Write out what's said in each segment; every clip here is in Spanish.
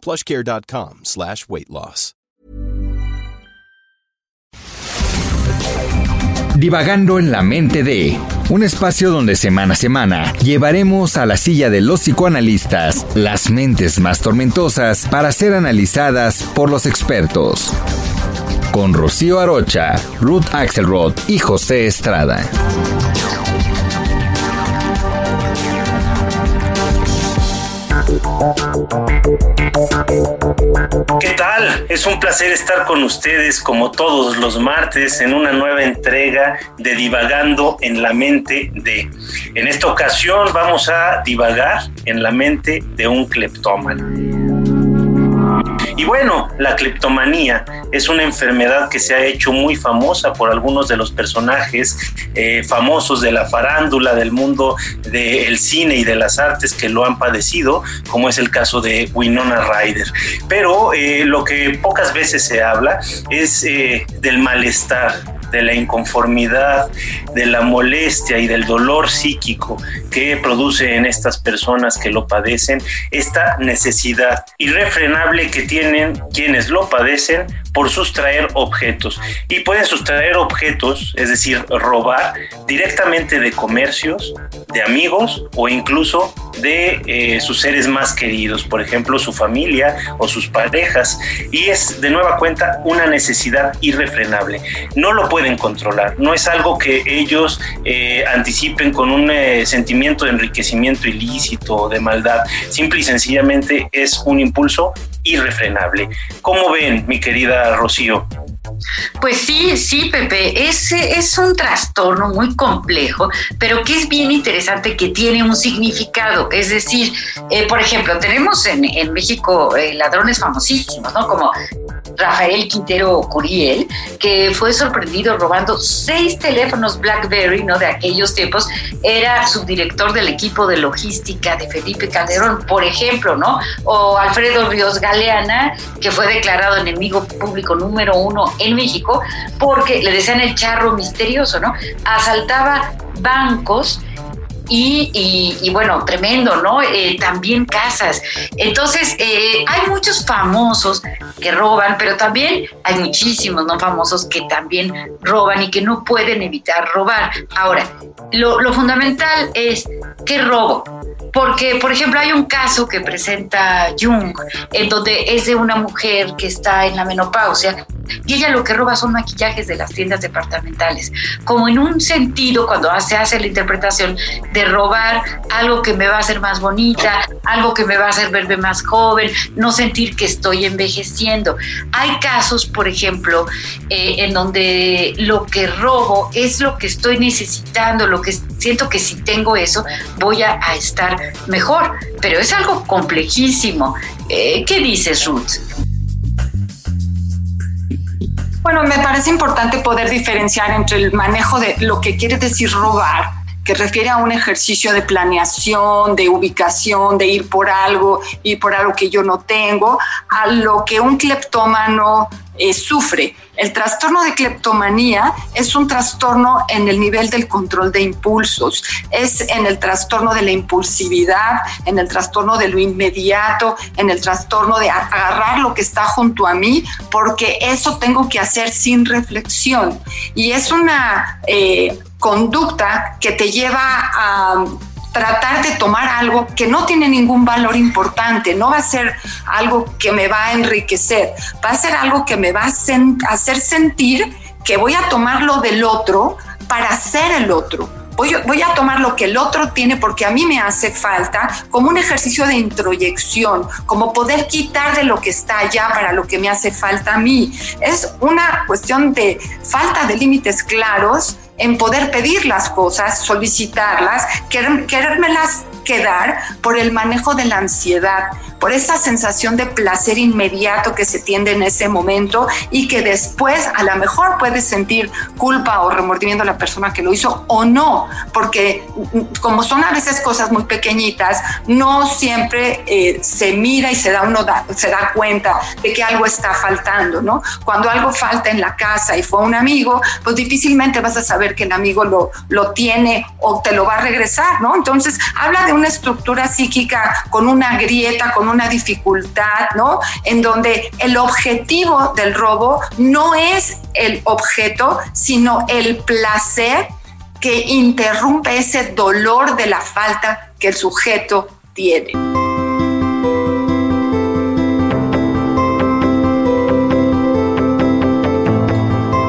plushcare.com slash weight loss. Divagando en la mente de un espacio donde semana a semana llevaremos a la silla de los psicoanalistas las mentes más tormentosas para ser analizadas por los expertos. Con Rocío Arocha, Ruth Axelrod y José Estrada. ¿Qué tal? Es un placer estar con ustedes como todos los martes en una nueva entrega de Divagando en la mente de. En esta ocasión vamos a divagar en la mente de un cleptómano. Y bueno, la cleptomanía es una enfermedad que se ha hecho muy famosa por algunos de los personajes eh, famosos de la farándula, del mundo del cine y de las artes que lo han padecido, como es el caso de Winona Ryder. Pero eh, lo que pocas veces se habla es eh, del malestar de la inconformidad, de la molestia y del dolor psíquico que produce en estas personas que lo padecen esta necesidad irrefrenable que tienen quienes lo padecen por sustraer objetos. Y pueden sustraer objetos, es decir, robar directamente de comercios, de amigos o incluso de eh, sus seres más queridos, por ejemplo, su familia o sus parejas. Y es de nueva cuenta una necesidad irrefrenable. No lo pueden controlar, no es algo que ellos eh, anticipen con un eh, sentimiento de enriquecimiento ilícito o de maldad. Simple y sencillamente es un impulso irrefrenable. ¿Cómo ven, mi querida Rocío? Pues sí, sí, Pepe, es, es un trastorno muy complejo, pero que es bien interesante que tiene un significado. Es decir, eh, por ejemplo, tenemos en, México eh, ladrones famosísimos, ¿no? Como Rafael Quintero Curiel, que fue sorprendido robando seis teléfonos BlackBerry, ¿no? De aquellos tiempos, era subdirector del equipo de logística de Felipe Calderón, por ejemplo, ¿no? O Alfredo Ríos Galeana, que fue declarado enemigo público número uno en México, porque le decían el charro misterioso, ¿no? Asaltaba bancos y, bueno, tremendo, ¿no? Eh, también casas. Entonces, eh, hay muchos famosos que roban, pero también hay muchísimos no famosos que también roban y que no pueden evitar robar. Ahora, lo, lo fundamental es, ¿qué robo? Porque, por ejemplo, hay un caso que presenta Jung, en donde es de una mujer que está en la menopausia y ella lo que roba son maquillajes de las tiendas departamentales, como en un sentido cuando se hace la interpretación de robar algo que me va a hacer más bonita, algo que me va a hacer verme más joven, no sentir que estoy envejeciendo. Hay casos, por ejemplo, eh, en donde lo que robo es lo que estoy necesitando, lo que siento que si tengo eso voy a, estar mejor, pero es algo complejísimo. Eh, ¿Qué dices, Ruth? Bueno, me parece importante poder diferenciar entre el manejo de lo que quiere decir robar, que refiere a un ejercicio de planeación, de ubicación, de ir por algo, ir por algo que yo no tengo, a lo que un cleptómano eh, sufre. El trastorno de cleptomanía es un trastorno en el nivel del control de impulsos, es en el trastorno de la impulsividad, en el trastorno de lo inmediato, en el trastorno de agarrar lo que está junto a mí, porque eso tengo que hacer sin reflexión. Y es una eh, conducta que te lleva a tratar de tomar algo que no tiene ningún valor importante, no va a ser algo que me va a enriquecer, va a ser algo que me va a hacer sentir que voy a tomar lo del otro para ser el otro. Voy, voy, a tomar lo que el otro tiene porque a mí me hace falta como un ejercicio de introyección, como poder quitar de lo que está allá para lo que me hace falta a mí. Es una cuestión de falta de límites claros en poder pedir las cosas, solicitarlas, querérmelas quedar por el manejo de la ansiedad, por esa sensación de placer inmediato que se tiende en ese momento y que después a lo mejor puedes sentir culpa o remordimiento a la persona que lo hizo o no, porque como son a veces cosas muy pequeñitas, no siempre eh, se mira y se da uno se da cuenta de que algo está faltando, ¿no? Cuando algo falta en la casa y fue un amigo, pues difícilmente vas a saber que el amigo lo, lo tiene o te lo va a regresar, ¿no? Entonces, habla de una estructura psíquica con una grieta, con una dificultad, ¿no? En donde el objetivo del robo no es el objeto, sino el placer que interrumpe ese dolor de la falta que el sujeto tiene.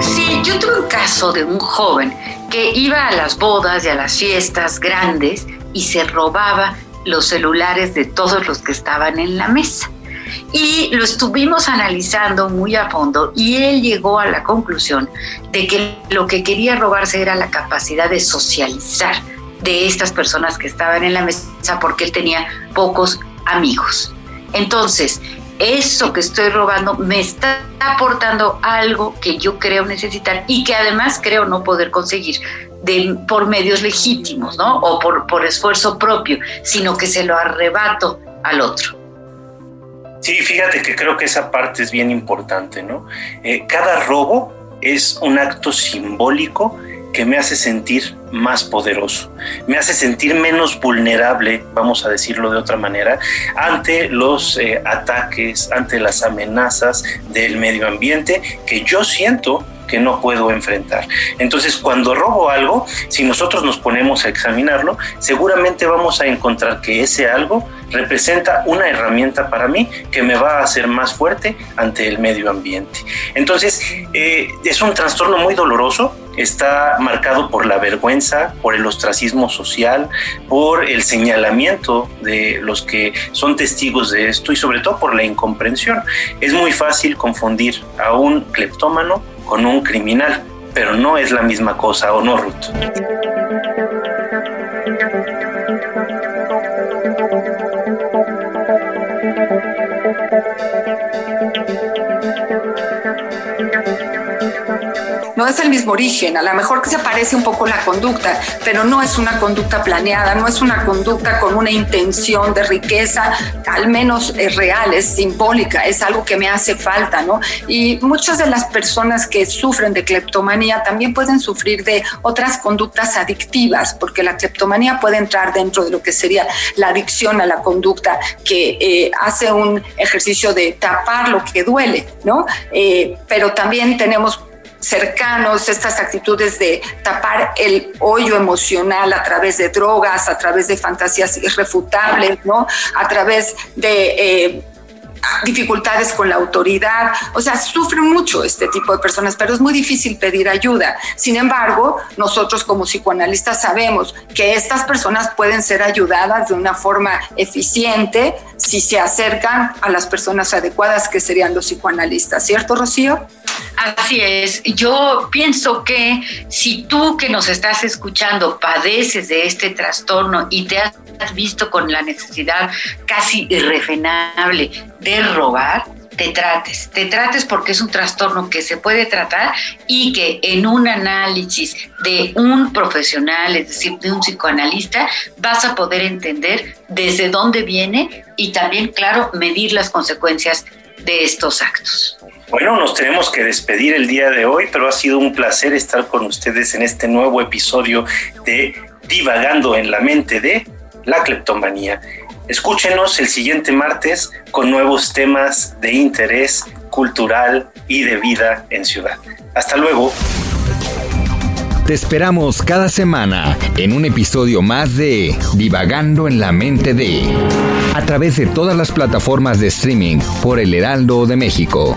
Sí, yo tuve un caso de un joven que iba a las bodas y a las fiestas grandes y se robaba los celulares de todos los que estaban en la mesa. Y lo estuvimos analizando muy a fondo y él llegó a la conclusión de que lo que quería robarse era la capacidad de socializar de estas personas que estaban en la mesa porque él tenía pocos amigos. Entonces, eso que estoy robando me está aportando algo que yo creo necesitar y que además creo no poder conseguir de, por medios legítimos, ¿no? O por, por esfuerzo propio, sino que se lo arrebato al otro. Sí, fíjate que creo que esa parte es bien importante, ¿no? Eh, cada robo es un acto simbólico que me hace sentir más poderoso, me hace sentir menos vulnerable, vamos a decirlo de otra manera, ante los eh, ataques, ante las amenazas del medio ambiente que yo siento que no puedo enfrentar. Entonces, cuando robo algo, si nosotros nos ponemos a examinarlo, seguramente vamos a encontrar que ese algo representa una herramienta para mí que me va a hacer más fuerte ante el medio ambiente. Entonces, eh, es un trastorno muy doloroso, está marcado por la vergüenza, por el ostracismo social, por el señalamiento de los que son testigos de esto y sobre todo por la incomprensión. Es muy fácil confundir a un cleptómano con un criminal, pero no es la misma cosa, ¿o no, Ruth? No es el mismo origen, a lo mejor que se parece un poco la conducta, pero no es una conducta planeada, no es una conducta con una intención de riqueza, al menos es real, es simbólica, es algo que me hace falta, ¿no? Y muchas de las personas que sufren de cleptomanía también pueden sufrir de otras conductas adictivas, porque la cleptomanía puede entrar dentro de lo que sería la adicción a la conducta, que eh, hace un ejercicio de tapar lo que duele, ¿no? Eh, pero también tenemos cercanos, estas actitudes de tapar el hoyo emocional a través de drogas, a través de fantasías irrefutables, ¿no? A través de eh, dificultades con la autoridad, o sea, sufren mucho este tipo de personas, pero es muy difícil pedir ayuda. Sin embargo, nosotros como psicoanalistas sabemos que estas personas pueden ser ayudadas de una forma eficiente si se acercan a las personas adecuadas que serían los psicoanalistas, ¿cierto, Rocío? Así es, yo pienso que si tú que nos estás escuchando padeces de este trastorno y te has visto con la necesidad casi irrefrenable de robar, te trates, te trates porque es un trastorno que se puede tratar y que en un análisis de un profesional, es decir, de un psicoanalista, vas a poder entender desde dónde viene y también, claro, medir las consecuencias de estos actos. Bueno, nos tenemos que despedir el día de hoy, pero ha sido un placer estar con ustedes en este nuevo episodio de Divagando en la mente de la cleptomanía. Escúchenos el siguiente martes con nuevos temas de interés cultural y de vida en ciudad. Hasta luego. Te esperamos cada semana en un episodio más de Divagando en la mente de a través de todas las plataformas de streaming por el Heraldo de México.